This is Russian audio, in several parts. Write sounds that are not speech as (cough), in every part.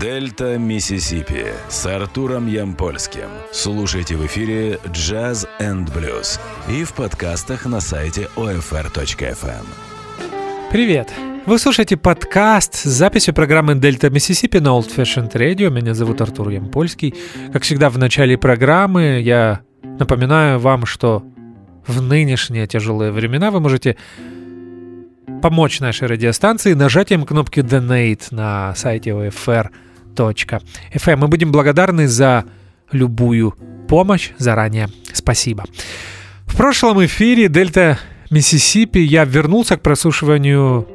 Дельта Миссисипи с Артуром Ямпольским. Слушайте в эфире Jazz and Blues и в подкастах на сайте OFR.FM. Привет! Вы слушаете подкаст с записью программы Дельта Миссисипи на Old Fashioned Radio. Меня зовут Артур Ямпольский. Как всегда в начале программы я напоминаю вам, что в нынешние тяжелые времена вы можете помочь нашей радиостанции нажатием кнопки Donate на сайте OFR.FM. Мы будем благодарны за любую помощь. Заранее спасибо. В прошлом эфире Дельта Миссисипи я вернулся к прослушиванию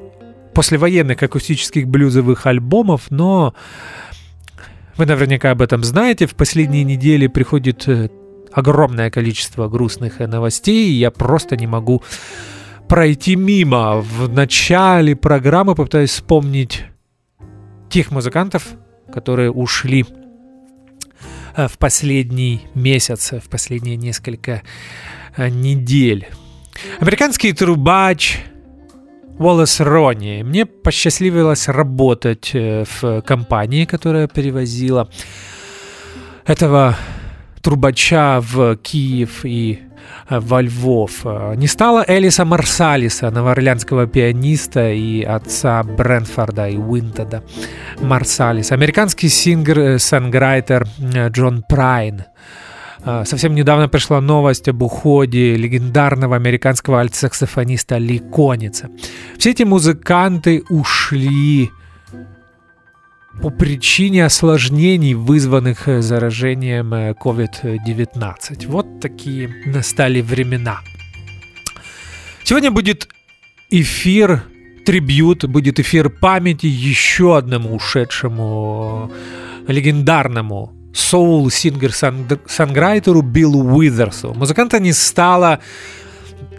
послевоенных акустических блюзовых альбомов, но вы наверняка об этом знаете. В последние недели приходит э, огромное количество грустных новостей, и я просто не могу пройти мимо. В начале программы попытаюсь вспомнить тех музыкантов, которые ушли э, в последний месяц, в последние несколько э, недель. Американский трубач Уоллес Ронни. Мне посчастливилось работать э, в компании, которая перевозила этого трубача в Киев и во Львов. Не стало Элиса Марсалиса, новоорлеанского пианиста и отца Брэнфорда и Уинтона Марсалиса. Американский singer-songwriter э, Джон Прайн. Совсем недавно пришла новость об уходе легендарного американского альтсаксофониста Ли Коница. Все эти музыканты ушли по причине осложнений, вызванных э, заражением COVID-19. Э, вот такие настали времена. Сегодня будет эфир, трибьют, будет эфир памяти еще одному ушедшему легендарному soul-singer-songwriter у Биллу Уизерсу. Музыканта не стало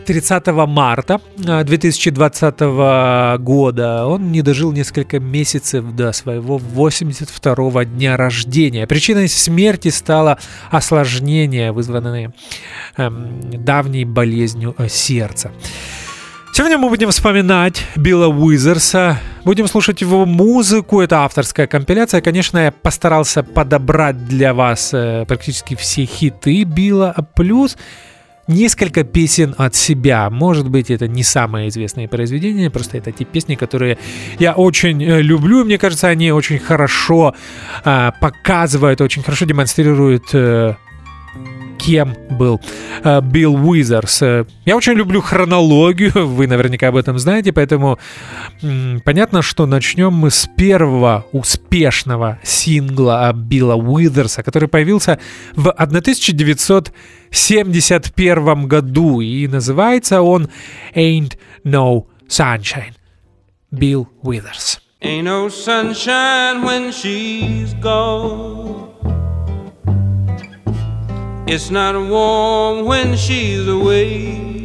30 марта 2020 а, года. Он не дожил несколько месяцев до своего 82 дня рождения. Причиной смерти стало осложнение, вызванное эм, давней болезнью э, сердца. Сегодня мы будем вспоминать Билла Уизерса, будем слушать его музыку, это авторская компиляция. Конечно, я постарался подобрать для вас э, практически все хиты Билла, плюс несколько песен от себя. Может быть, это не самые известные произведения, просто это те песни, которые я очень э, люблю. Мне кажется, они очень хорошо э, показывают, очень хорошо демонстрируют э, кем был э, Билл Уизерс. Я очень люблю хронологию, (laughs) вы наверняка об этом знаете, поэтому понятно, что начнем мы с первого успешного сингла Билла Уизерса, который появился в 1971 году, и называется он «Ain't No Sunshine». Билл Уизерс. Ain't no sunshine when she's gone. It's not warm when she's away.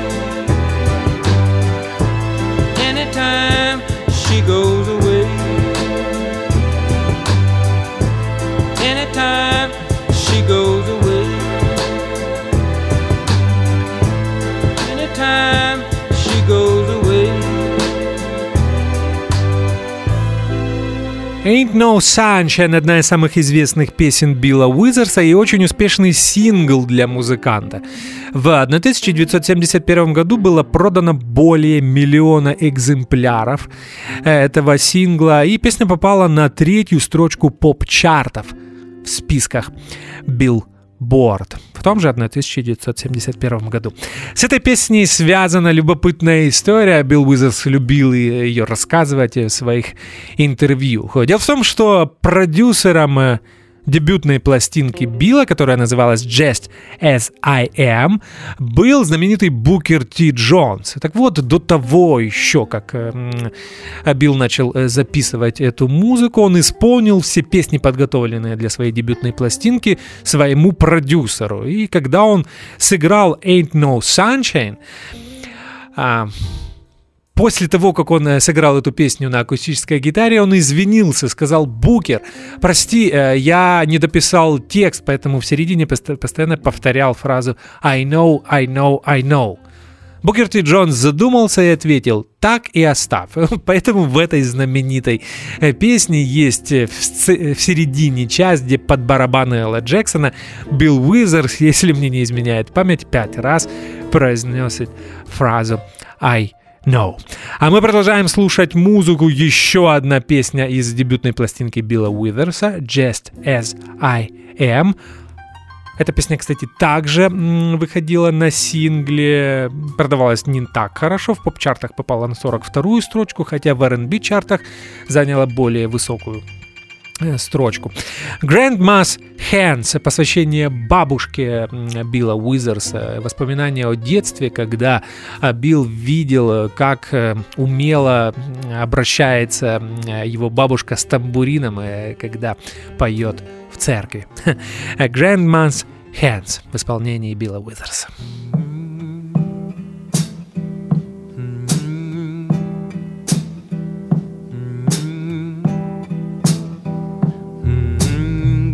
Ain't No Sunshine – одна из самых известных песен Билла Уизерса и очень успешный сингл для музыканта. В 1971 году было продано более миллиона экземпляров этого сингла, и песня попала на третью строчку поп-чартов в списках Билл Борд в том же 1971 году. С этой песней связана любопытная история. Билл Уизерс любил ее рассказывать в своих интервью. Дело в том, что продюсером э, дебютной пластинки Билла, которая называлась Just As I Am, был знаменитый Букер Ти Джонс. Так вот, до того еще, как э, Билл начал э, записывать эту музыку, он исполнил все песни, подготовленные для своей дебютной пластинки, своему продюсеру. И когда он сыграл Ain't No Sunshine, а, После того, как он э, сыграл эту песню на акустической гитаре, он извинился, сказал «Букер, прости, э, я не дописал текст, поэтому в середине постоянно повторял фразу «I know, I know, I know». Букер Ти Джонс задумался и ответил «Так и оставь». (laughs) Поэтому в этой знаменитой э, песне есть в середине часть, где под барабаны Элла Джексона Билл Уизерс, (laughs) если мне не изменяет память, пять раз произносит фразу «I No. А мы продолжаем слушать музыку. Еще одна песня из дебютной пластинки Билла Уизерса «Just As I Am». Эта песня, кстати, также выходила на сингле, продавалась не так хорошо, в поп-чартах попала на 42-ю строчку, хотя в R&B чартах заняла более высокую строчку. Grandma's Hands, посвящение бабушке Билла Уизерса, воспоминания о детстве, когда а, Билл видел, как э, умело обращается его бабушка с тамбурином, э, когда поет в церкви. (laughs) Grandma's Hands в исполнении Билла Уизерса.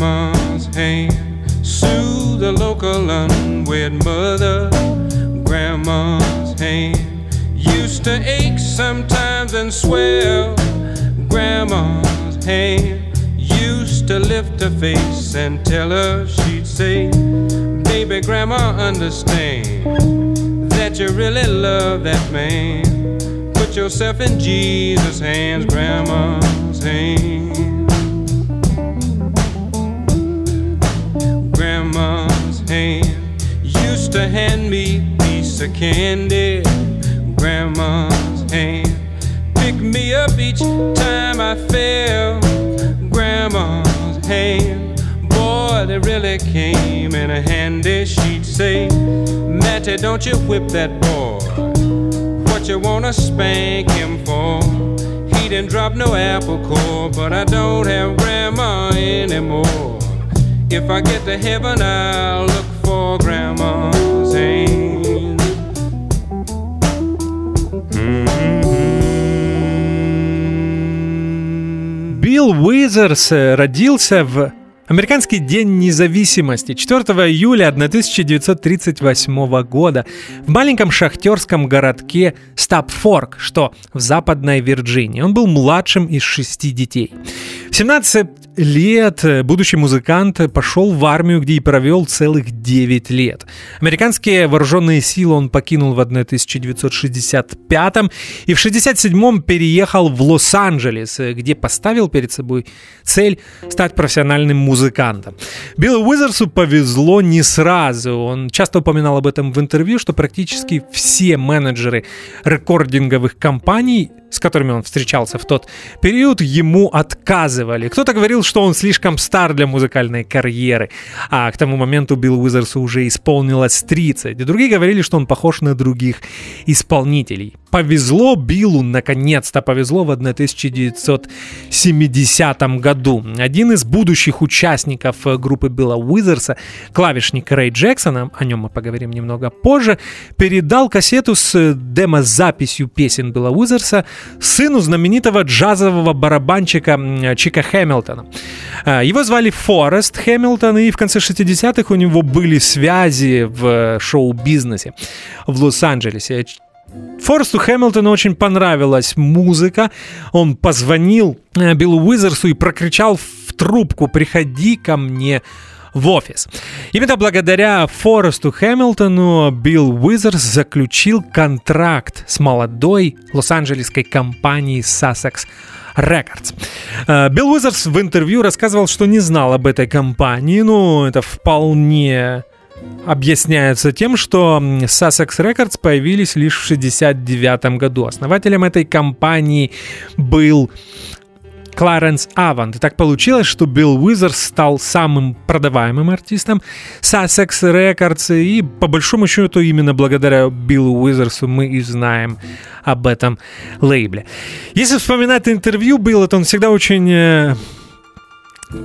Grandma's hand. Sue the local unwed mother. Grandma's hand used to ache sometimes and swell. Grandma's hand used to lift her face and tell her she'd say, Baby, grandma, understand that you really love that man. Put yourself in Jesus' hands, grandma's hands. Hand me a piece of candy. Grandma's hand Pick me up each time I fell. Grandma's hand, boy, they really came in handy. She'd say, Matty, don't you whip that boy. What you wanna spank him for? He didn't drop no apple core, but I don't have grandma anymore. If I get to heaven, I'll look for Grandma's Билл Уизерс родился в Американский день независимости 4 июля 1938 года в маленьком шахтерском городке Стапфорк, что в Западной Вирджинии. Он был младшим из шести детей. В 17 лет будущий музыкант пошел в армию, где и провел целых 9 лет. Американские вооруженные силы он покинул в 1965 и в 67 переехал в Лос-Анджелес, где поставил перед собой цель стать профессиональным музыкантом. Биллу Уизерсу повезло не сразу. Он часто упоминал об этом в интервью, что практически все менеджеры рекординговых компаний с которыми он встречался в тот период, ему отказывали. Кто-то говорил, что он слишком стар для музыкальной карьеры, а к тому моменту Билл Уизерсу уже исполнилось 30. И другие говорили, что он похож на других исполнителей. Повезло Биллу, наконец-то повезло в 1970 году. Один из будущих участников группы Билла Уизерса, клавишник Рэй Джексона, о нем мы поговорим немного позже, передал кассету с демо-записью песен Билла Уизерса сыну знаменитого джазового барабанщика Чика Хэмилтона. А, его звали Форест Хэмилтон, и в конце 60-х у него были связи в шоу-бизнесе в Лос-Анджелесе. Форесту Хэмилтону очень понравилась музыка. Он позвонил э, Биллу Уизерсу и прокричал в трубку «Приходи ко мне в офис. Именно благодаря Форесту Хэмилтону Билл Уизерс заключил контракт с молодой лос-анджелесской компанией Sussex Records. Э, Билл Уизерс в интервью рассказывал, что не знал об этой компании, но это вполне объясняется тем, что Sussex Records появились лишь в 1969 году. Основателем этой компании был Кларенс Авант. И так получилось, что Билл Уизерс стал самым продаваемым артистом Sussex Records, и по большому счету именно благодаря Биллу Уизерсу мы и знаем об этом лейбле. Если вспоминать интервью Билла, то он всегда очень э,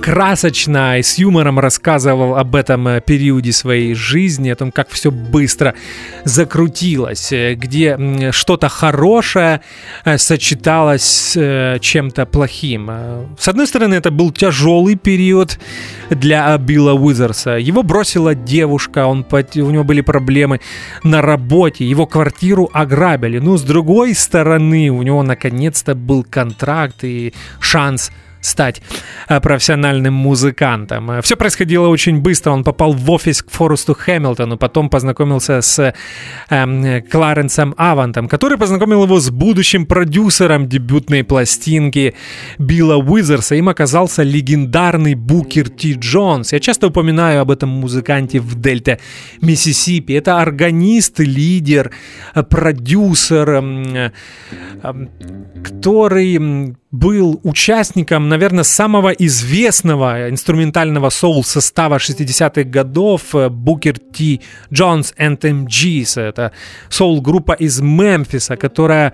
красочно и с юмором рассказывал об этом э, периоде своей жизни, о том, как все быстро закрутилось, э, где что-то хорошее э, сочеталось с чем-то плохим. С одной стороны, это был тяжелый период для Билла Уизерса. Его бросила девушка, он, у него были проблемы на работе, его квартиру ограбили. Но с другой стороны, у него наконец-то был контракт и шанс – стать э, профессиональным музыкантом. Э, Все происходило очень быстро. Он попал в офис к Форесту Хэмилтону, потом познакомился с э, Кларенсом Авантом, который познакомил его с будущим продюсером дебютной пластинки Билла Уизерса. Им оказался легендарный Букер Ти Джонс. Я часто упоминаю об этом музыканте в Дельте Миссисипи. Это органист, лидер, э, продюсер, который был участником, наверное, самого известного инструментального соул-состава 60-х годов Booker T. Jones and MGs. Это соул-группа из Мемфиса, которая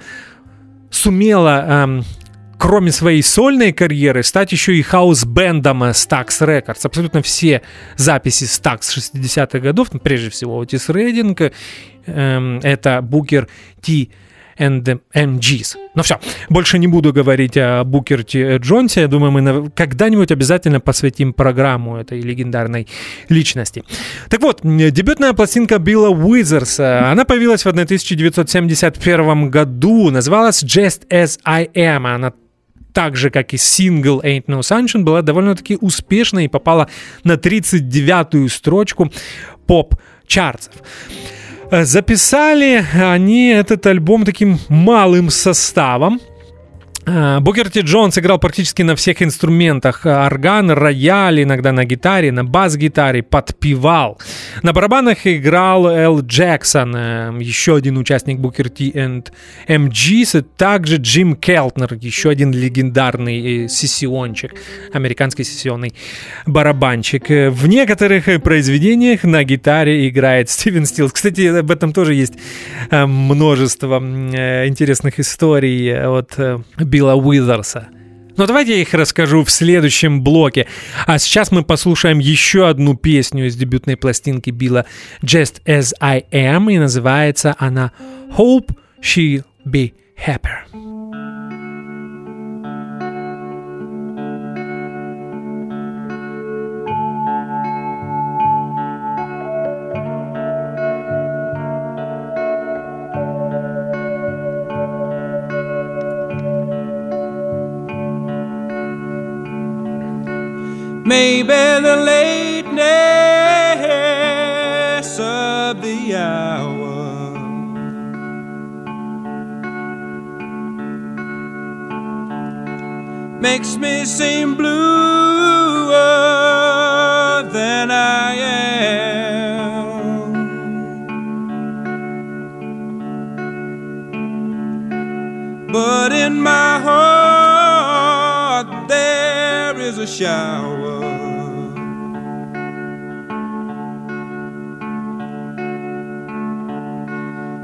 сумела эм, кроме своей сольной карьеры, стать еще и хаус-бендом Stax Records. Абсолютно все записи Stax 60-х годов, прежде всего Отис Рейдинг, эм, это Букер Ти and the MGs. Ну все, больше не буду говорить о Букерте Джонсе. Я думаю, мы когда-нибудь обязательно посвятим программу этой легендарной личности. Так вот, дебютная пластинка Билла Уизерса, она появилась в 1971 году, называлась Just As I Am. Она так же, как и сингл Ain't No Sunshine, была довольно-таки успешной и попала на 39-ю строчку поп-чартов. Э, записали они этот альбом таким малым составом. А, Букер Ти Джонс играл практически на всех инструментах. Орган, рояль, иногда на гитаре, на бас-гитаре, подпевал. На барабанах играл Эл Джексон, э, еще один участник Букер Ти и MGs, также Джим Келтнер, еще один легендарный э, сессиончик, американский сессионный барабанщик. Э, в некоторых произведениях на гитаре играет Стивен Стилс. Кстати, об этом тоже есть множество интересных историй от Билла Уизерса. Но давайте я их расскажу в следующем блоке. А сейчас мы послушаем еще одну песню из дебютной пластинки Билла Just As I Am, и называется она Hope She'll Be Happier. Maybe the lateness of the hour makes me seem bluer than I am. But in shower.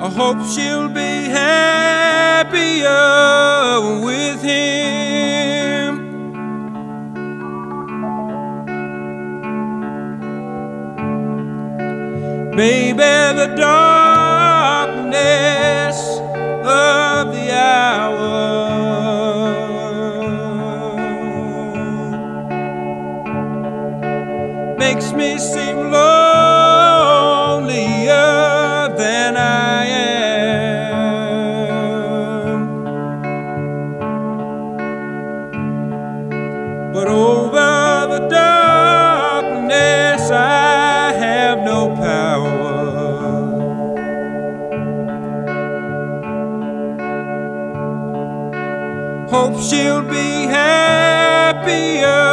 I hope she'll be happier with him. Baby, the darkness makes me seem lonelier than I am. But over the darkness, I have no power. Hope she'll be happier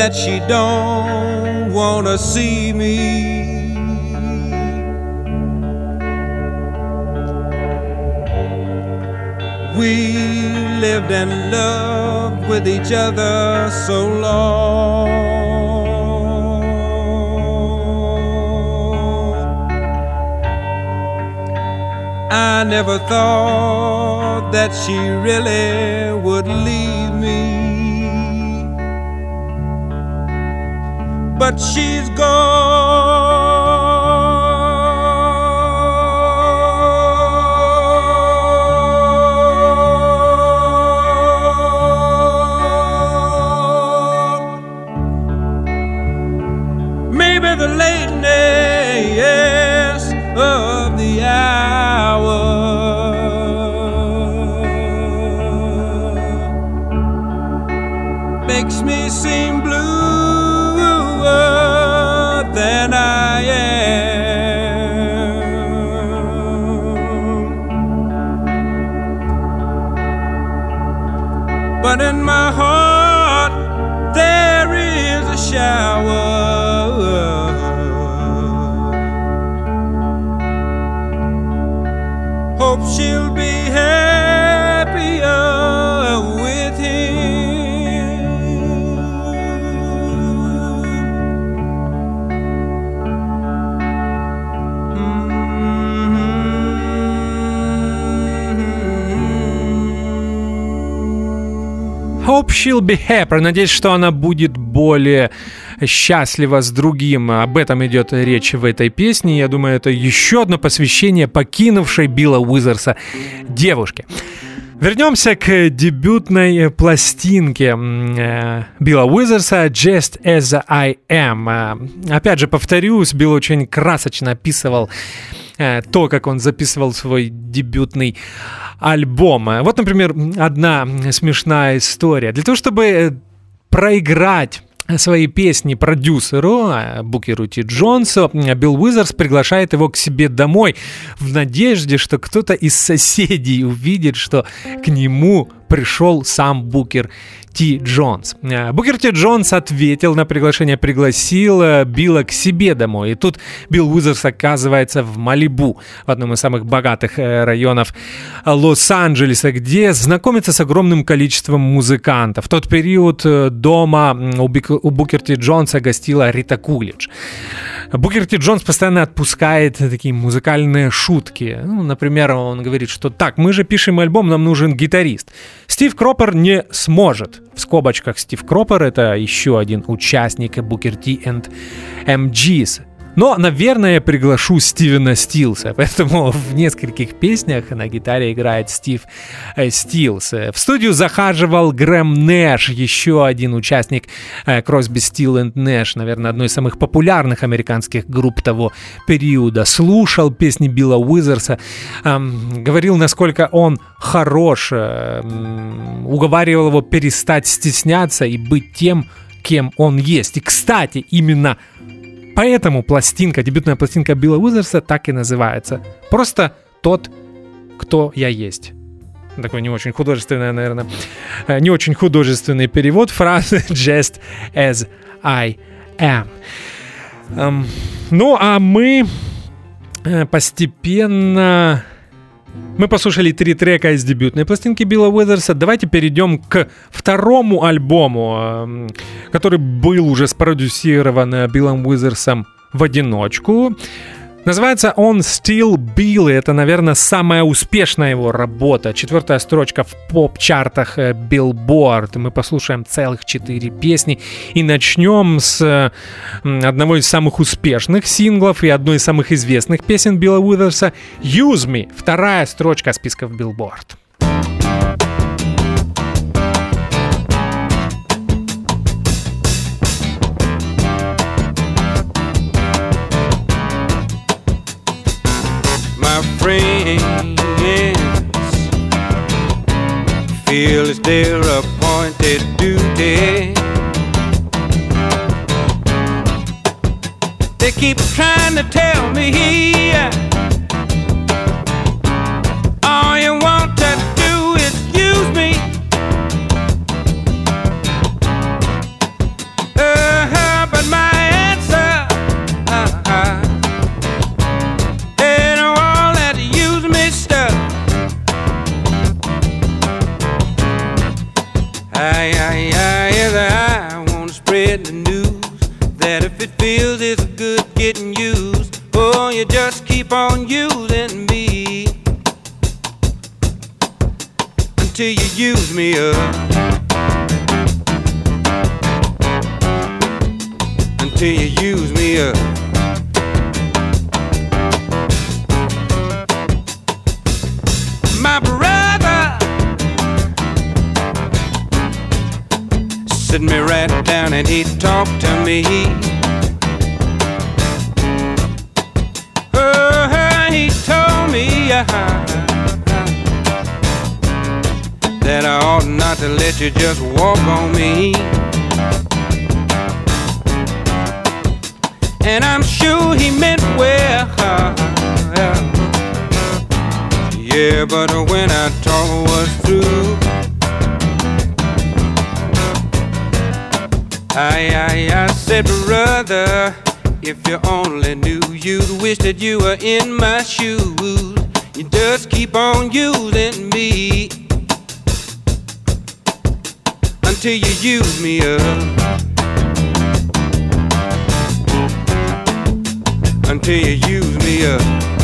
that she don't wanna see me. We lived and loved with each other so long. I never thought that she really would leave But she's gone. Maybe the lateness of the hour makes me seem bluer she'll be happy. Надеюсь, что она будет более счастлива с другим. Об этом идет речь в этой песне. Я думаю, это еще одно посвящение покинувшей Билла Уизерса девушке. Вернемся к дебютной пластинке э, Билла Уизерса «Just As I Am». Опять же, повторюсь, Билл очень красочно описывал то, как он записывал свой дебютный альбом. Э, Вот, например, одна смешная история. Для того, чтобы э, проиграть свои песни продюсеру э, Букеру Ти Джонсу, э, Билл Уизерс приглашает его к себе домой в надежде, что кто-то из соседей увидит, что к нему пришел сам Букер Ти Джонс. Э, Букер Ти Джонс ответил на приглашение, пригласил э, Билла к себе домой. И тут Билл Уизерс оказывается в Малибу, в одном из самых богатых э, районов Лос-Анджелеса, где знакомится с огромным количеством музыкантов. В тот период дома у Букер Ти Джонса гостила Рита Кулич. Букер Ти Джонс постоянно отпускает такие музыкальные шутки. Ну, например, он говорит, что так, мы же пишем альбом, нам нужен гитарист. Стив Кропер не сможет. В скобочках Стив Кропер это еще один участник Booker T and MGs. Но, наверное, я приглашу Стивена Стилса, (laughs) поэтому в нескольких песнях на гитаре играет Стив э, Стилс. В студию захаживал Грэм Нэш, еще один участник э, Crosby, Стил и Нэш, наверное, одной из самых популярных американских групп того периода. Слушал песни Билла Уизерса, говорил, насколько он хорош, э, уговаривал его перестать стесняться и быть тем, кем он есть. И, кстати, именно Поэтому пластинка, дебютная пластинка Билла Уизерса так и называется. Просто тот, кто я есть. Такой не очень художественный, наверное, э, не очень художественный перевод фразы (laughs) «just as I am». Эм, ну, а мы э, постепенно... Мы послушали три трека из дебютной пластинки Билла Уизерса. Давайте перейдем к второму альбому, эм, который был уже спродюсирован Биллом Уизерсом в одиночку. Называется он Still Bill, и это, наверное, самая успешная его работа. Четвертая строчка в поп-чартах э, Billboard. Мы послушаем целых четыре песни и начнем с одного из самых успешных синглов и одной из самых известных песен Билла Уизерса «Use Me», вторая строчка списков Billboard. Friends feel it's their appointed duty. They keep trying to tell me feels it's good getting used. Oh, you just keep on using me until you use me up. Until you use me up. Sit me right down and he talked to me. Oh, he told me uh, that I ought not to let you just walk on me. And I'm sure he meant well. Yeah, but when I talk was through, I, I, I said, brother, if you only knew, you'd wish that you were in my shoes. You just keep on using me until you use me up. Until you use me up.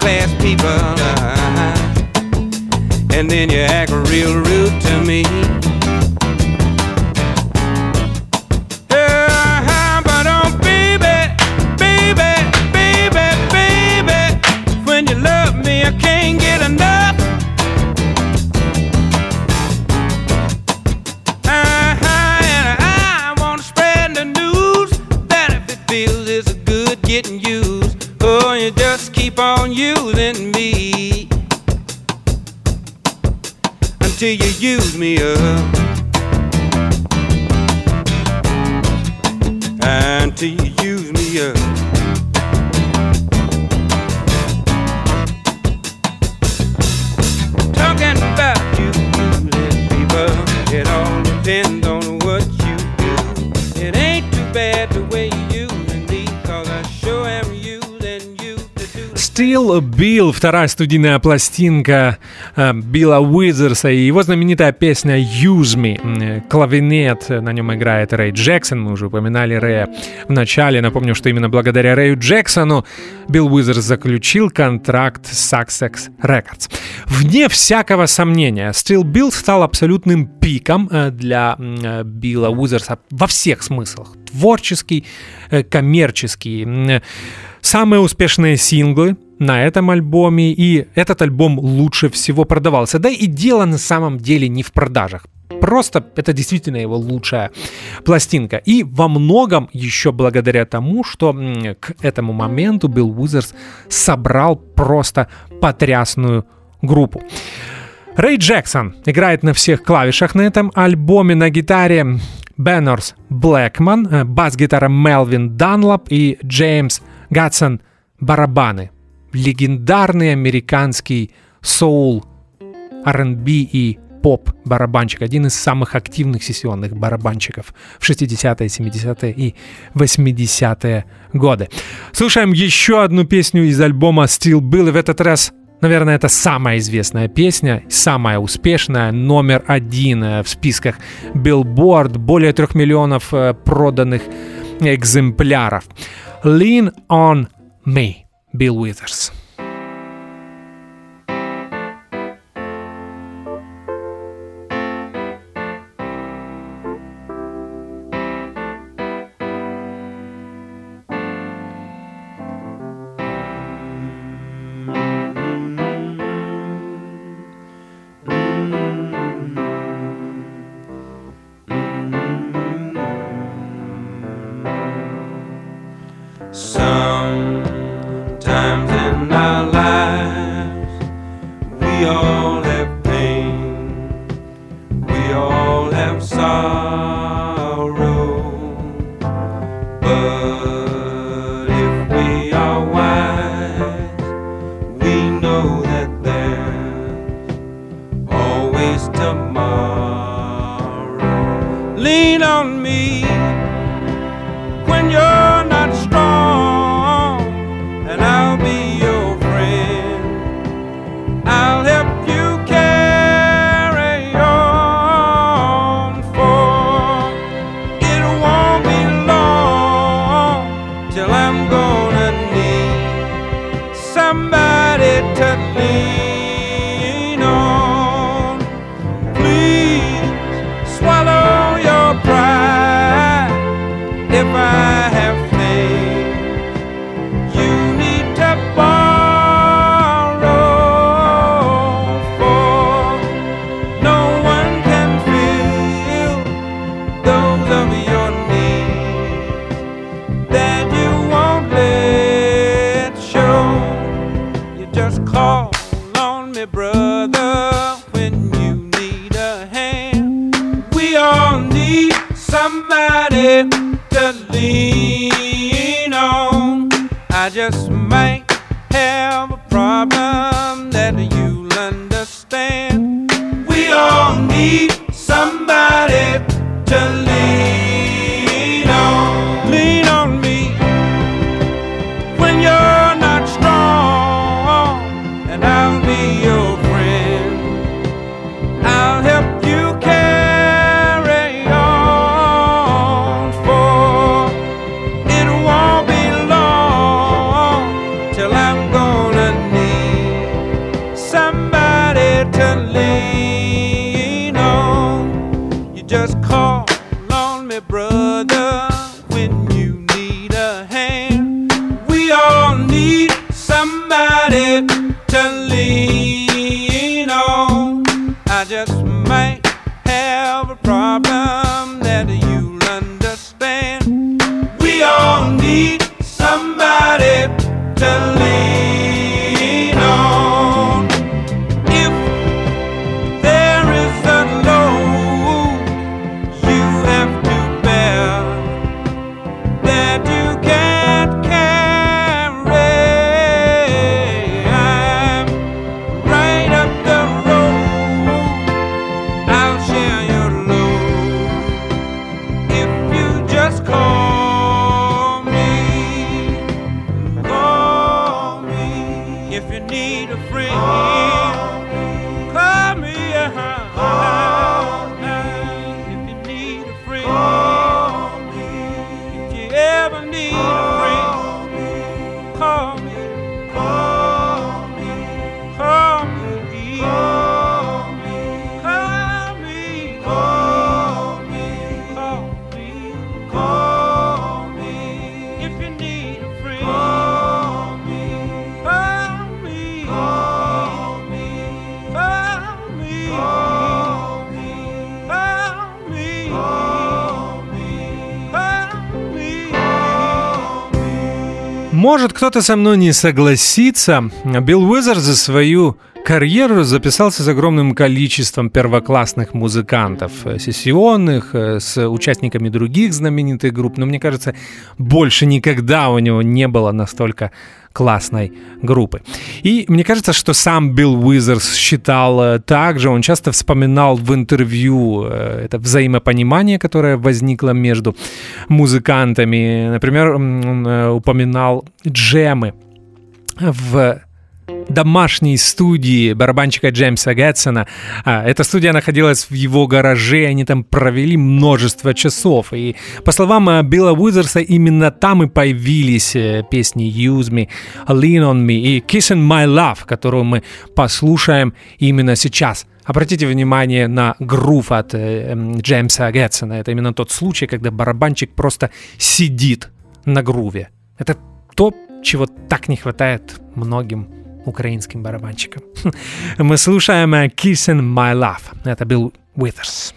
Class people, uh, and then you act real rude to me. Keep on using me until you use me up. Until you Still Bill, вторая студийная пластинка э, Билла Уизерса и его знаменитая песня Use Me. Клавинет, на нем играет Рэй Джексон, мы уже упоминали Рэя в начале. Напомню, что именно благодаря Рэю Джексону Билл Уизерс заключил контракт с Sussex Records. Вне всякого сомнения, Still Bill стал абсолютным пиком э, для э, Билла Уизерса во всех смыслах. Творческий, коммерческий. Самые успешные синглы на этом альбоме, и этот альбом лучше всего продавался. Да и дело на самом деле не в продажах. Просто это действительно его лучшая пластинка. И во многом еще благодаря тому, что к этому моменту Билл Уизерс собрал просто потрясную группу. Рэй Джексон играет на всех клавишах на этом альбоме на гитаре Беннерс Блэкман, бас-гитара Мелвин Данлоп и Джеймс Гатсон барабаны. Легендарный американский соул, R&B и поп-барабанщик, один из самых активных сессионных барабанщиков в 60-е, 70-е и 80-е годы. Слушаем еще одну песню из альбома Still Bill, и в этот раз Наверное, это самая известная песня, самая успешная, номер один э, в списках Billboard, более трех миллионов э, проданных экземпляров. Lean on me, Bill Withers. Кто-то со мной не согласится. Билл Уизер за свою карьер записался с огромным количеством первоклассных музыкантов, э, сессионных, э, с участниками других знаменитых групп, но мне кажется, больше никогда у него не было настолько классной группы. И мне кажется, что сам Билл Уизерс считал э, так же, он часто вспоминал в интервью это взаимопонимание, которое возникло между музыкантами. Например, он упоминал джемы в домашней студии барабанщика Джеймса Гэтсона. А, эта студия находилась в его гараже, они там провели множество часов. И по словам э, Билла Уизерса, именно там и появились э, песни Use Me, Lean On Me и Kissing My Love, которую мы послушаем именно сейчас. Обратите внимание на грув от э, эм, Джеймса Гэтсона. Это именно тот случай, когда барабанщик просто сидит на груве. Это то, чего так не хватает многим украинским барабанщиком. (laughs) Мы слушаем Kissing My Love. Это был Withers.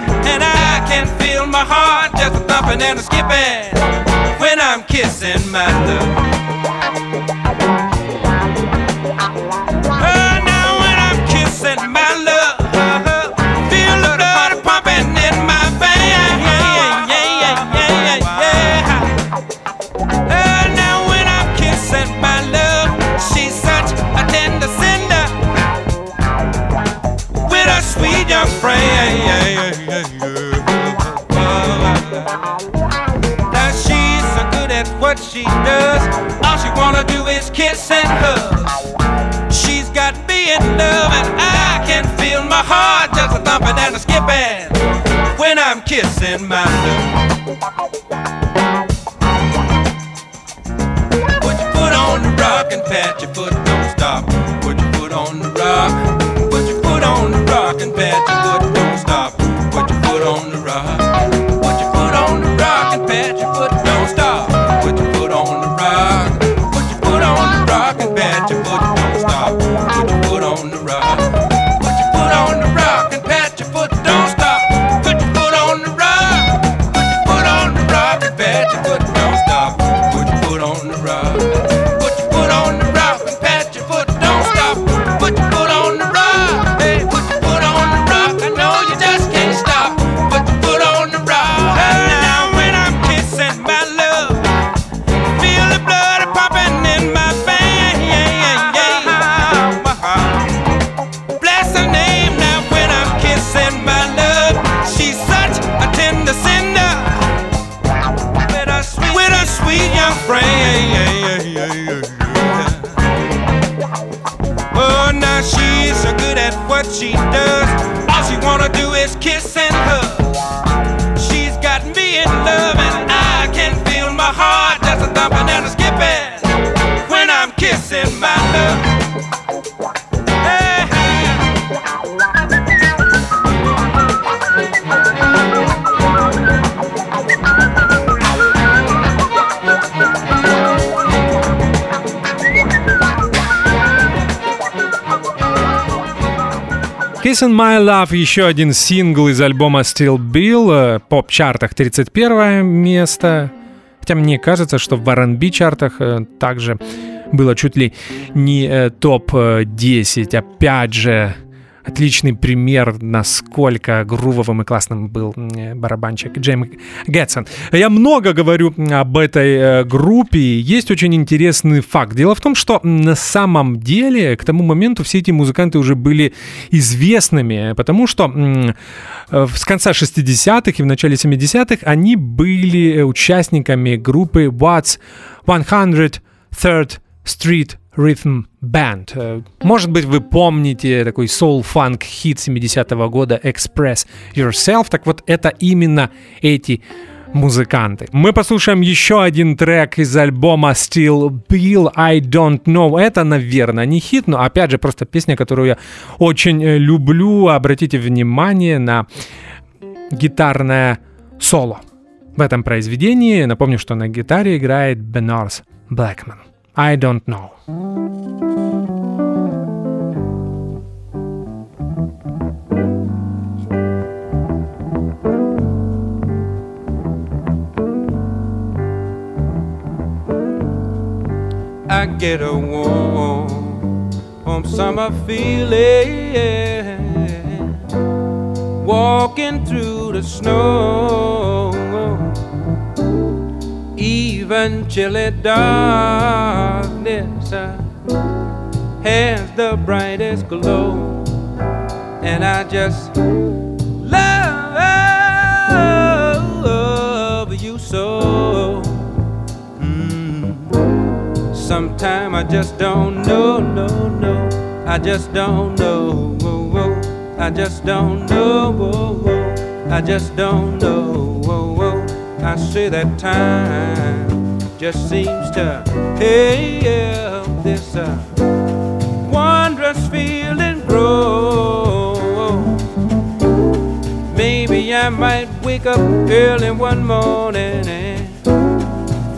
and I can feel my heart just a thumping and a skipping when I'm kissing my love. what she does. All she wanna do is kiss and hug. She's got me in love, and I can feel my heart just a thumping and a skipping when I'm kissing my love. Еще один сингл из альбома Still Bill, э, поп-чартах 31 место. Хотя мне кажется, что в R&B чартах э, также было чуть ли не э, топ-10. Опять же, отличный пример, насколько грувовым и классным был барабанщик Джейм Гетсон. Я много говорю об этой э, группе. Есть очень интересный факт. Дело в том, что на самом деле к тому моменту все эти музыканты уже были известными, потому что с конца 60-х и в начале 70-х они были участниками группы What's 103rd Street Rhythm Band. Э, может быть, вы помните такой soul-funk хит 70-го года Express Yourself. Так вот, это именно эти музыканты. Мы послушаем еще один трек из альбома Still Bill I Don't Know. Это, наверное, не хит, но опять же просто песня, которую я очень э, люблю. Обратите внимание на гитарное соло. В этом произведении, напомню, что на гитаре играет Бенарс Блэкман. I don't know. I get a warm, warm summer feeling walking through the snow even chilly darkness uh, has the brightest glow, and I just love you so. Mm. Sometime I just don't know, no, no, I just don't know, I just don't know, I just don't know. I say that time just seems to help this uh, wondrous feeling grow. Maybe I might wake up early one morning and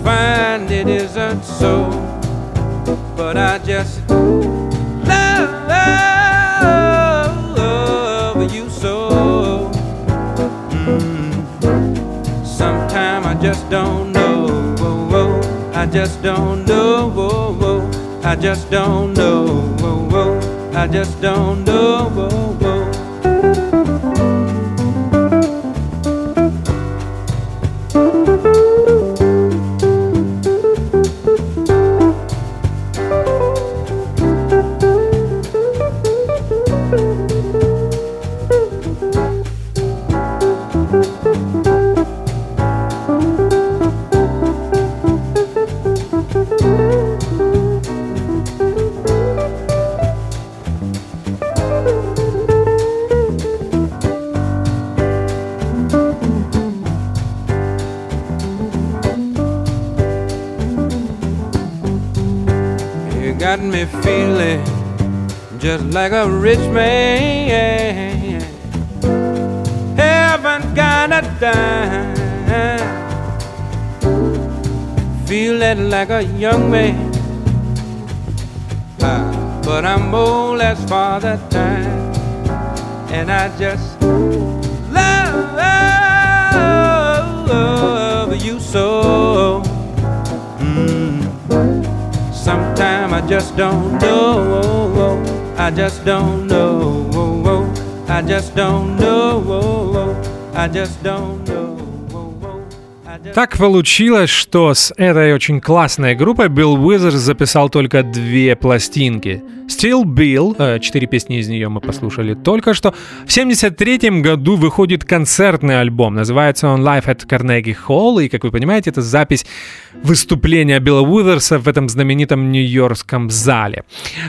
find it isn't so, but I just don't know. I just don't know. Whoa, whoa. I just don't know. Whoa, whoa. I just don't know. Whoa, whoa. Like a rich man. Haven't got a dime. Feeling like a young man. Uh, but I'm old as father time. And I just love, you so. Mm. Sometimes I just don't know. I just don't know. I just don't know. I just don't know. Так получилось, что с этой очень классной группой Билл Уизерс записал только две пластинки. Still Bill, э, четыре песни из нее мы послушали только что. В 73 году выходит концертный альбом, называется он Live at Carnegie Hall, и, как вы понимаете, это запись выступления Билла Уизерса в этом знаменитом нью-йоркском зале.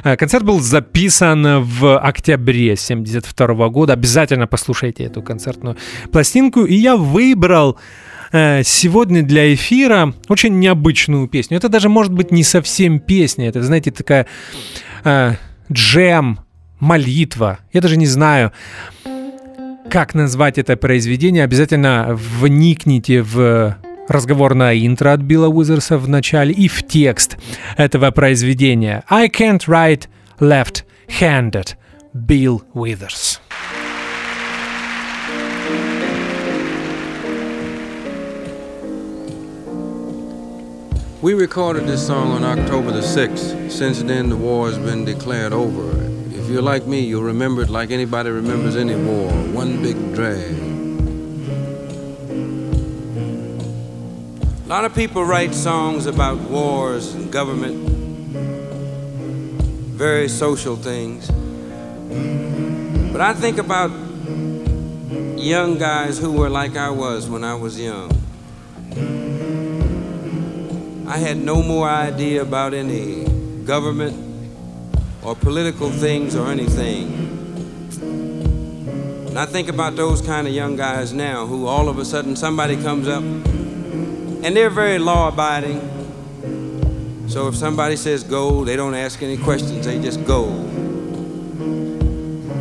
Э, концерт был записан в октябре 72 года. Обязательно послушайте эту концертную пластинку. И я выбрал сегодня для эфира очень необычную песню. Это даже может быть не совсем песня, это, знаете, такая э, джем, молитва. Я даже не знаю, как назвать это произведение. Обязательно вникните в разговорное интро от Билла Уизерса в начале и в текст этого произведения. I can't write left-handed. Bill Withers. We recorded this song on October the 6th. Since then, the war has been declared over. If you're like me, you'll remember it like anybody remembers any war. One big drag. A lot of people write songs about wars and government, very social things. But I think about young guys who were like I was when I was young. I had no more idea about any government or political things or anything. And I think about those kind of young guys now who all of a sudden somebody comes up and they're very law abiding. So if somebody says go, they don't ask any questions, they just go.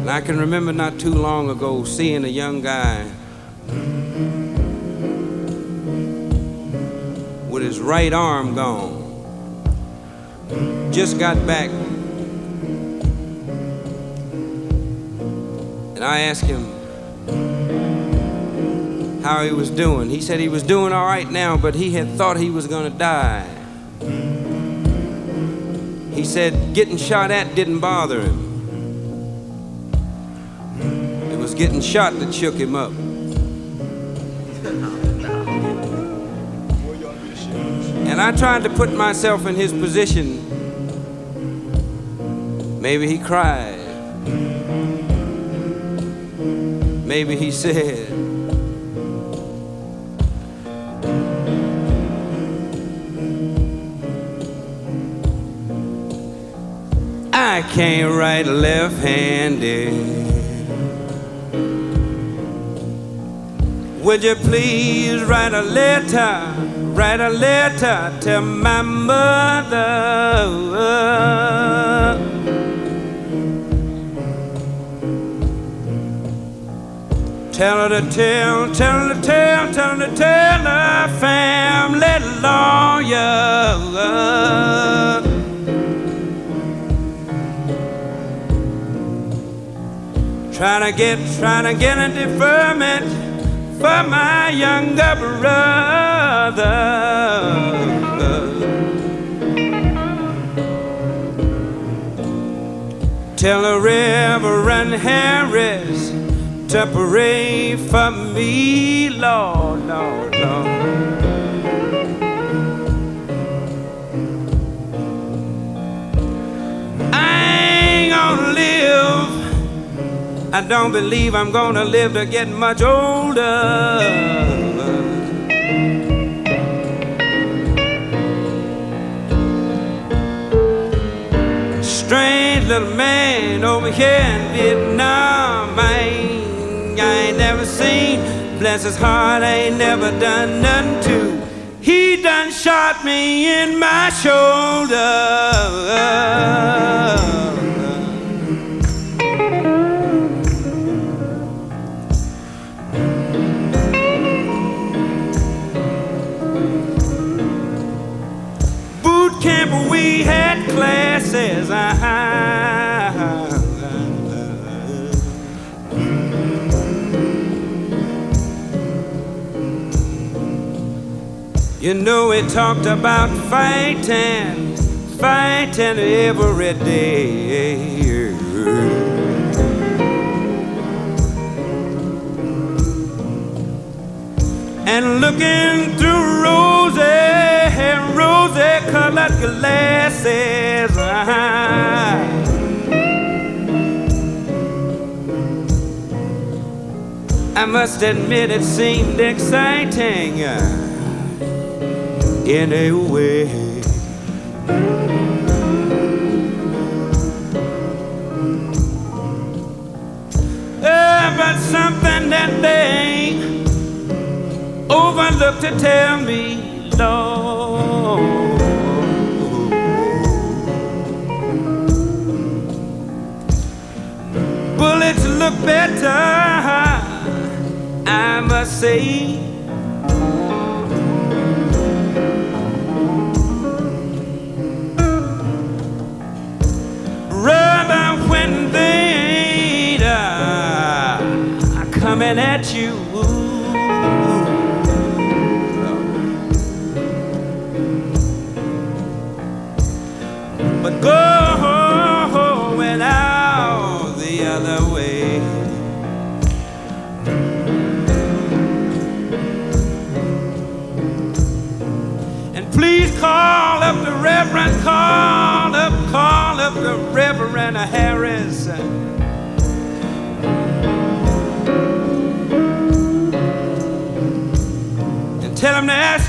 And I can remember not too long ago seeing a young guy with his right arm gone. Just got back And I asked him how he was doing. He said he was doing all right now, but he had thought he was going to die. He said getting shot at didn't bother him. It was getting shot that shook him up. I tried to put myself in his position. Maybe he cried. Maybe he said, I can't write left handed. Would you please write a letter? Write a letter to my mother. Tell her to tell, tell her to tell, tell her to tell her family lawyer. Trying to get, trying to get a deferment for my younger brother. Tell the Reverend Harris to pray for me, Lord, Lord, Lord. I ain't gonna live. I don't believe I'm gonna live to get much older. Strange little man over here in Vietnam. I I ain't never seen. Bless his heart, I ain't never done nothing to. He done shot me in my shoulder. You know, we talked about fighting, fighting every day. And looking through rosy, rosy colored glasses. I must admit it seemed exciting in a way. Uh, but something that they overlooked to tell me, Lord. Bullets look better, I must say. thing uh, coming at you. But going out the other way. And please call up the Reverend, call up, call up the Reverend.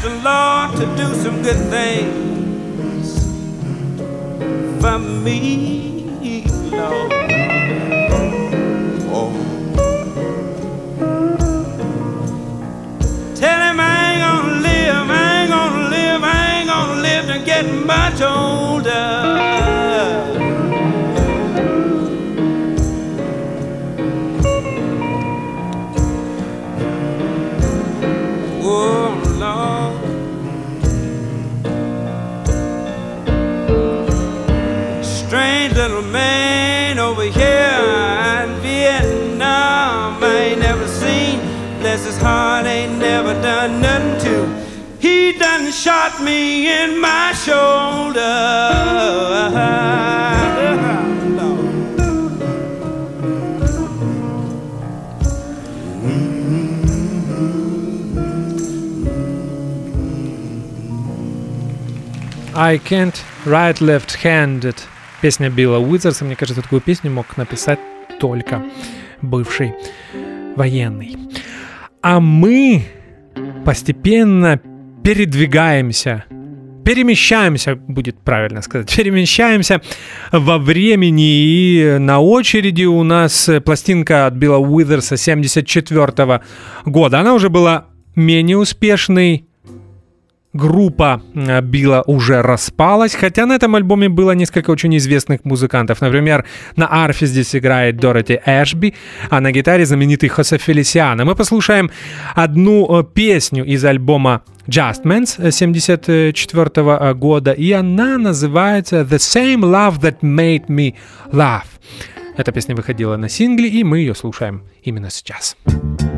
The Lord to do some good things for me, Lord. Oh. Tell him I ain't gonna live, I ain't gonna live, I ain't gonna live to get much older. Shot me in my shoulder. I can't write left-handed. Песня Билла Уизерса. Мне кажется, такую песню мог написать только бывший военный. А мы постепенно передвигаемся, перемещаемся, будет правильно сказать, перемещаемся во времени. И на очереди у нас пластинка от Билла Уизерса 74 года. Она уже была менее успешной, группа э, Билла уже распалась, хотя на этом альбоме было несколько очень известных музыкантов. Например, на арфе здесь играет Дороти Эшби, а на гитаре знаменитый Хосе Фелисиано. Мы послушаем одну э, песню из альбома Justments 74 года, и она называется The Same Love That Made Me Laugh. Эта песня выходила на сингле, и мы ее слушаем именно сейчас. Your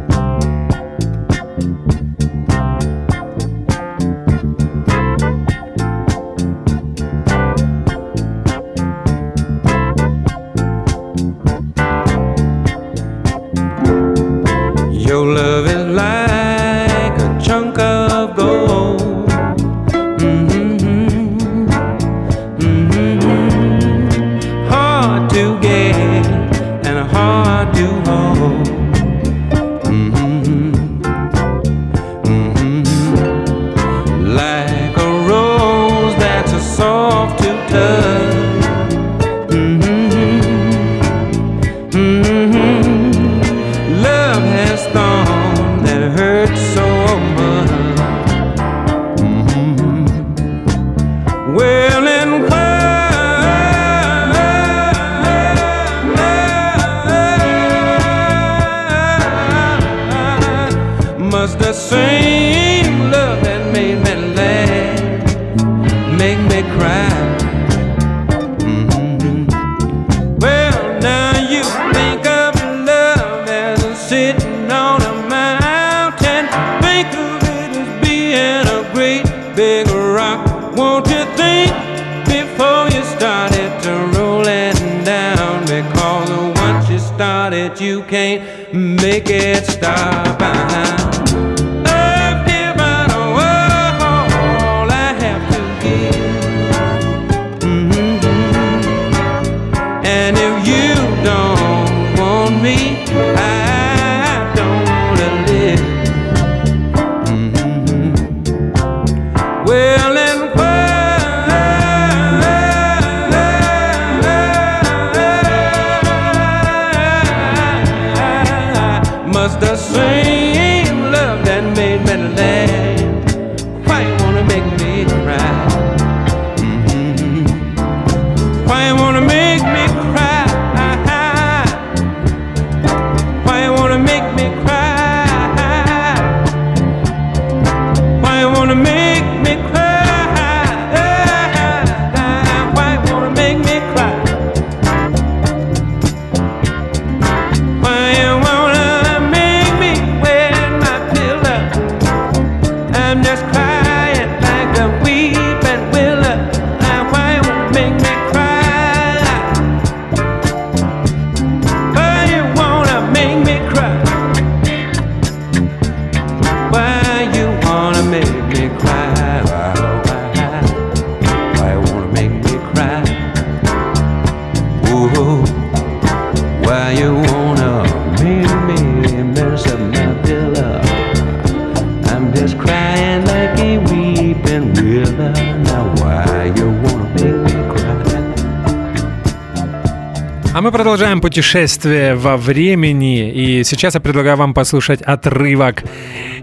путешествие во времени, и сейчас я предлагаю вам послушать отрывок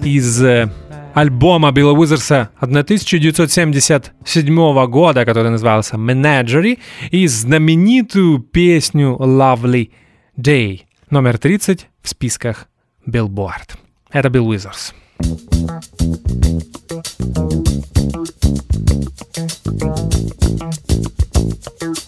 из э, альбома Билла Уизерса 1977 года, который назывался «Menagerie», и знаменитую песню «Lovely Day», номер 30 в списках Billboard. Это Билл Уизерс. When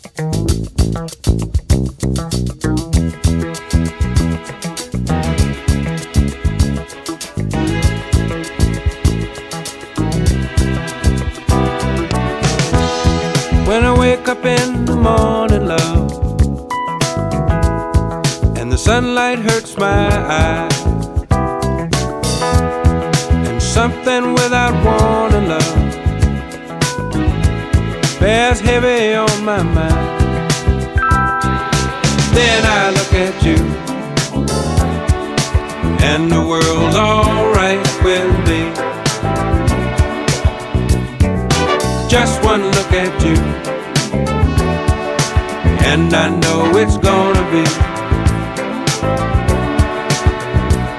sunlight hurts my eyes, and something without warning, love, bears heavy on my mind. Then I look at you, and the world's alright with me. Just one look at you, and I know it's gonna be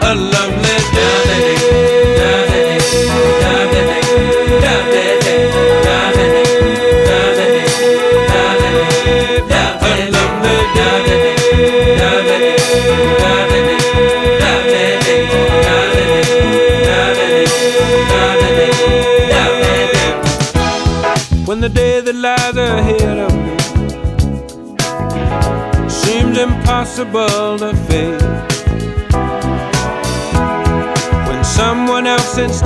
a lovely day. When the day that lies ahead of me seems impossible to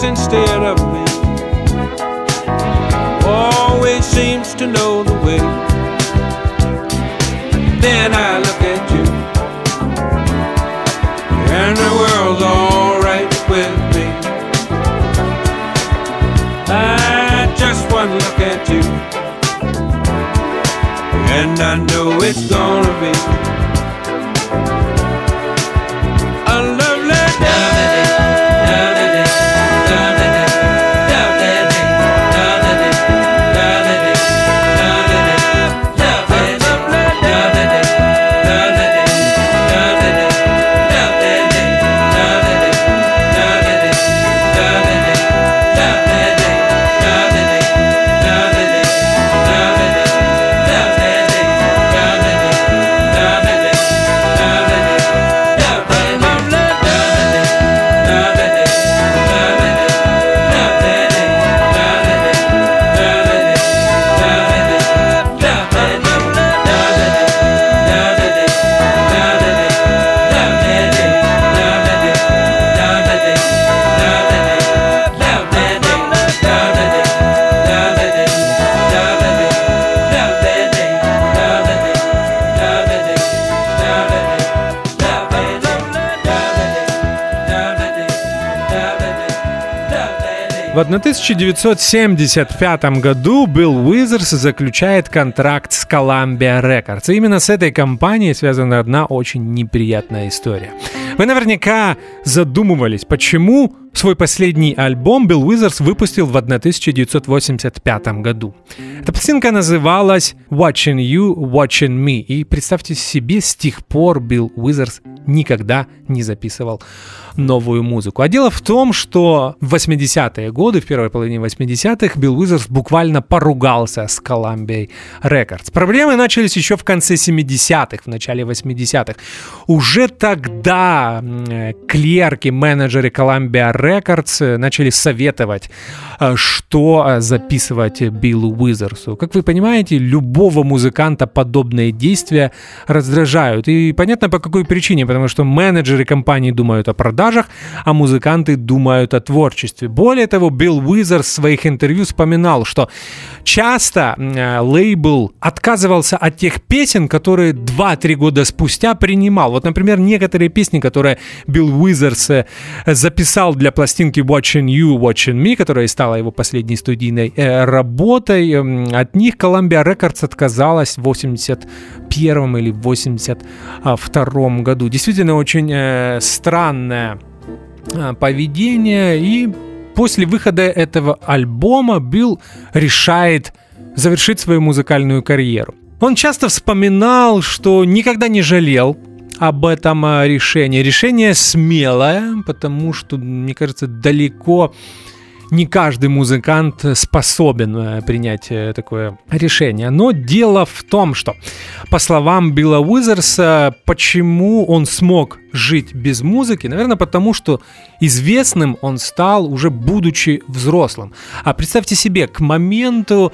since day В 1975 году Билл Уизерс заключает контракт с Columbia Records. И именно с этой компанией связана одна очень неприятная история. Вы наверняка задумывались, почему свой последний альбом Билл Уизерс выпустил в 1985 году. Эта пластинка называлась Watching You, Watching Me. И представьте себе, с тех пор Билл Уизерс никогда не записывал новую музыку. А дело в том, что в 80-е годы, в первой половине 80-х, Билл Уизерс буквально поругался с Columbia Records. Проблемы начались еще в конце 70-х, в начале 80-х. Уже тогда клерки, менеджеры Columbia Records начали советовать, э, что э, записывать Биллу Уизерсу. Как вы понимаете, любого музыканта подобные действия раздражают. И понятно по какой причине, потому что менеджеры компании думают о продажах, а музыканты думают о творчестве. Более того, Билл Уизерс в своих интервью вспоминал, что часто э, лейбл отказывался от тех песен, которые 2-3 года спустя принимал. Вот, например, некоторые песни, которые Билл Уизерс записал для пластинки Watching You, Watching Me, которая стала его последней студийной э, работой. От них Columbia Records отказалась в 81 или 82 году. Действительно очень э, странное э, поведение и после выхода этого альбома Билл решает завершить свою музыкальную карьеру. Он часто вспоминал, что никогда не жалел об этом э, решении. Решение смелое, потому что, мне кажется, далеко не каждый музыкант способен э, принять э, такое решение. Но дело в том, что, по словам Билла Уизерса, почему он смог жить без музыки? Наверное, потому что известным он стал уже будучи взрослым. А представьте себе, к моменту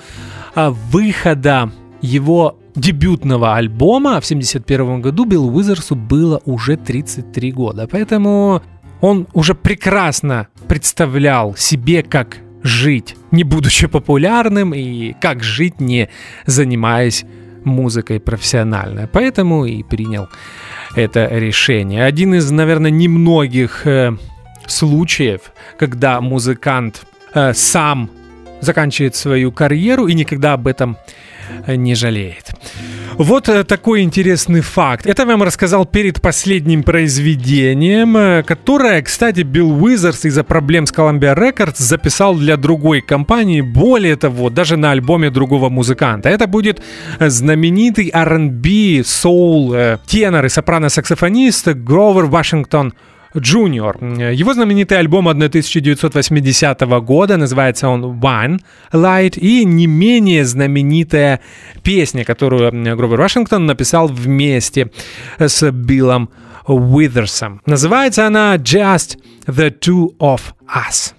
выхода его дебютного альбома в 1971 году Биллу Уизерсу было уже 33 года. Поэтому он уже прекрасно представлял себе, как жить, не будучи популярным, и как жить, не занимаясь музыкой профессионально. Поэтому и принял это решение. Один из, наверное, немногих э, случаев, когда музыкант э, сам заканчивает свою карьеру и никогда об этом не жалеет. Вот э, такой интересный факт. Это я вам рассказал перед последним произведением, э, которое, кстати, Билл Уизерс из-за проблем с Columbia Records записал для другой компании. Более того, даже на альбоме другого музыканта. Это будет знаменитый R&B, соул, э, тенор и сопрано-саксофонист Гровер Вашингтон Джуниор. Его знаменитый альбом 1980 года, называется он One Light, и не менее знаменитая песня, которую Гровер Вашингтон написал вместе с Биллом Уизерсом. Называется она Just the Two of Us.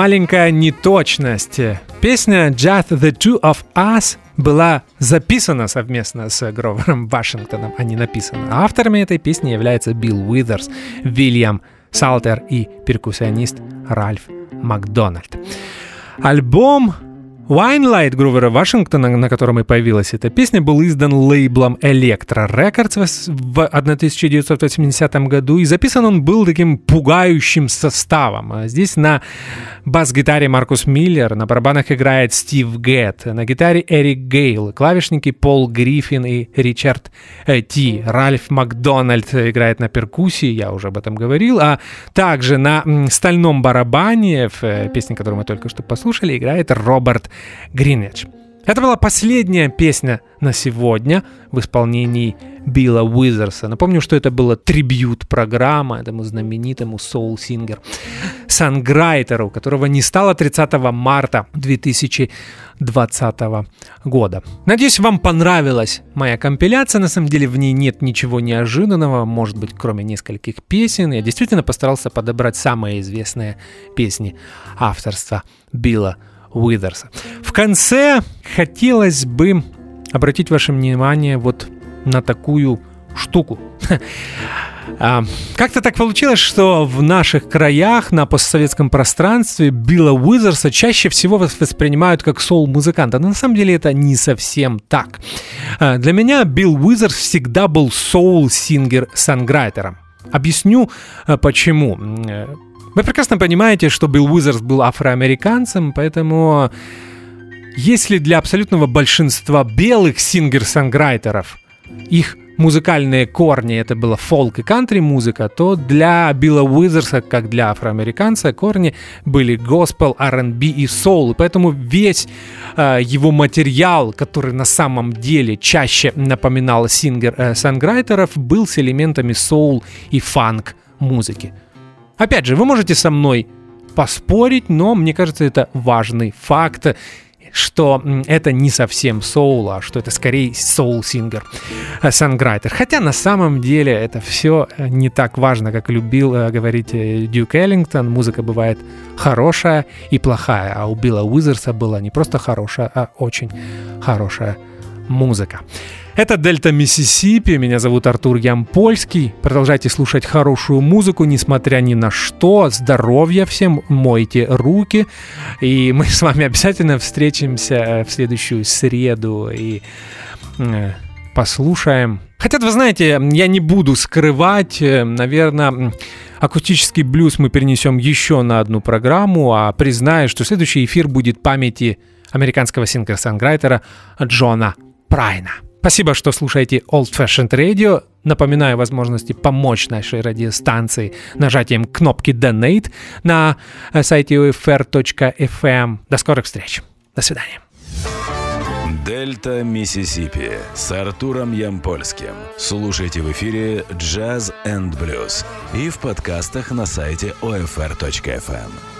Маленькая неточность. Песня Just the Two of Us была записана совместно с Гровером Вашингтоном, а не написана. Авторами этой песни являются Билл Уизерс, Вильям Салтер и перкуссионист Ральф Макдональд. Альбом Wine Light Грувера Вашингтона, на котором и появилась эта песня, был издан лейблом Electro Records в 1980 году, и записан он был таким пугающим составом. А Здесь на бас-гитаре Маркус Миллер, на барабанах играет Стив Гэдд, на гитаре Эрик Гейл, клавишники Пол Гриффин и Ричард э, Ти, Ральф Макдональд играет на перкуссии, я уже об этом говорил, а также на стальном барабане, в э, песне, которую мы только что послушали, играет Роберт Гринидж. Это была последняя песня на сегодня в исполнении Билла Уизерса. Напомню, что это была трибьют-программа этому знаменитому soul-singer санграйтеру, которого не стало 30 марта 2020 года. Надеюсь, вам понравилась моя компиляция. На самом деле в ней нет ничего неожиданного, может быть, кроме нескольких песен. Я действительно постарался подобрать самые известные песни авторства Билла. В конце хотелось бы обратить ваше внимание вот на такую штуку. А, Как-то так получилось, что в наших краях, на постсоветском пространстве, Билла Уизерса чаще всего вос- воспринимают как соул-музыканта. Но на самом деле это не совсем так. А, Для меня Билл Уизерс всегда был soul-singer-songwriter ом. Объясню, а, почему. Э, Вы прекрасно понимаете, что Билл Уизерс был афроамериканцем, поэтому если для абсолютного большинства белых singer-songwriter ов их музыкальные корни это было фолк и кантри музыка, то для Билла Уизерса, как для афроамериканца, корни были госпел, R&B и соул. И поэтому весь э, его материал, который на самом деле чаще напоминал сингер-санграйтеров, был с элементами соул и фанк музыки. Опять же, вы можете со мной поспорить, но мне кажется, это важный факт, что это не совсем соул, а что это скорее soul-singer, э, songwriter. Хотя на самом деле это все не так важно, как любил э, говорить э, Дюк Эллингтон. Музыка бывает хорошая и плохая, а у Билла Уизерса была не просто хорошая, а очень хорошая музыка. Это Дельта Миссисипи, меня зовут Артур Ямпольский. Продолжайте слушать хорошую музыку, несмотря ни на что. Здоровья всем, мойте руки. И мы с вами обязательно встретимся э, в следующую среду и э, послушаем. Хотя, вы знаете, я не буду скрывать, наверное, акустический блюз мы перенесем еще на одну программу, а признаю, что следующий эфир будет памяти американского сингер-санграйтера Джона Прайна. Спасибо, что слушаете Old Fashioned Radio. Напоминаю возможности помочь нашей радиостанции нажатием кнопки Donate на э, сайте ufr.fm. До скорых встреч. До свидания. Дельта Миссисипи с Артуром Ямпольским. Слушайте в эфире Jazz and Blues и в подкастах на сайте OFR.FM.